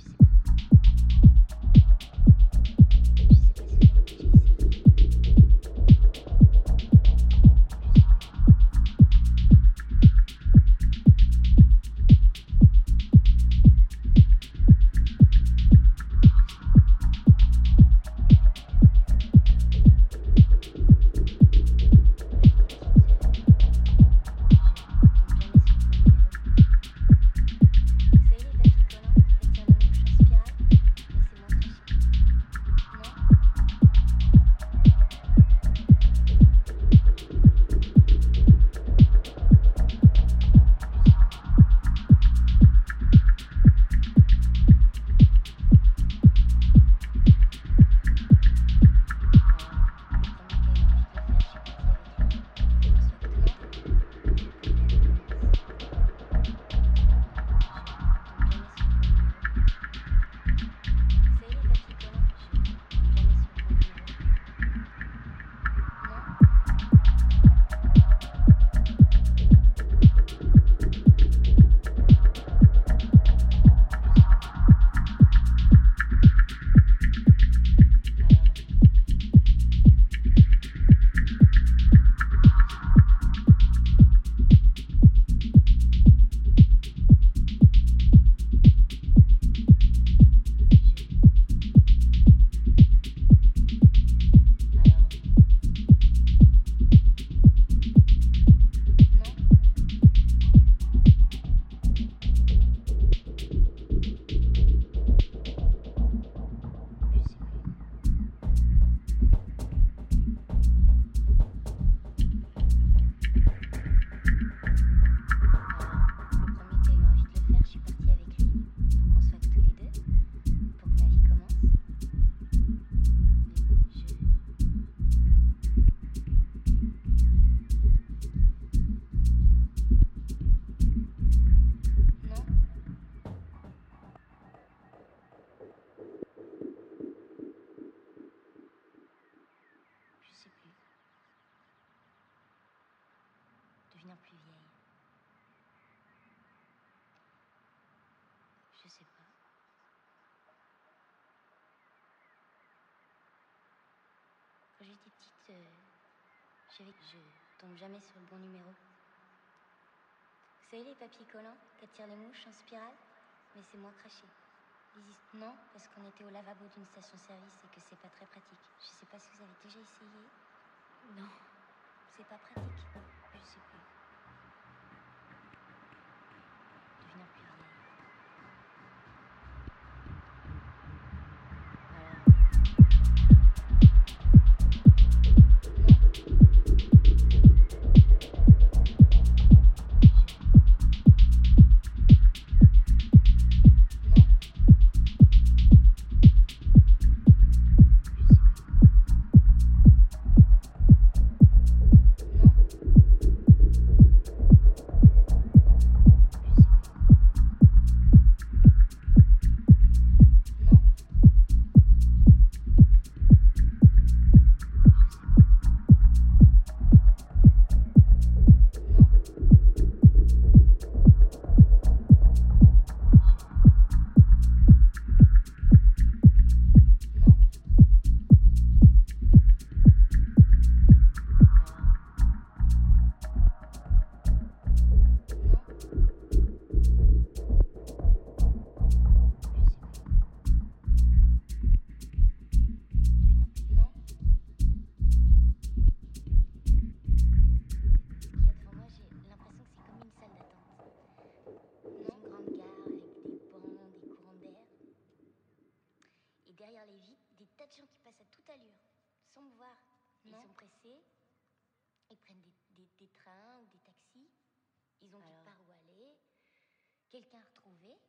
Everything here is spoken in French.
Peace. Plus vieille Je sais pas. Quand j'étais petite, euh, que je tombe jamais sur le bon numéro. Vous savez les papiers collants qu'attirent les mouches en spirale Mais c'est moins craché. Non, parce qu'on était au lavabo d'une station-service et que c'est pas très pratique. Je sais pas si vous avez déjà essayé. Non. C'est pas pratique. Je sais plus. Ils ont quelque part où aller, quelqu'un à retrouver.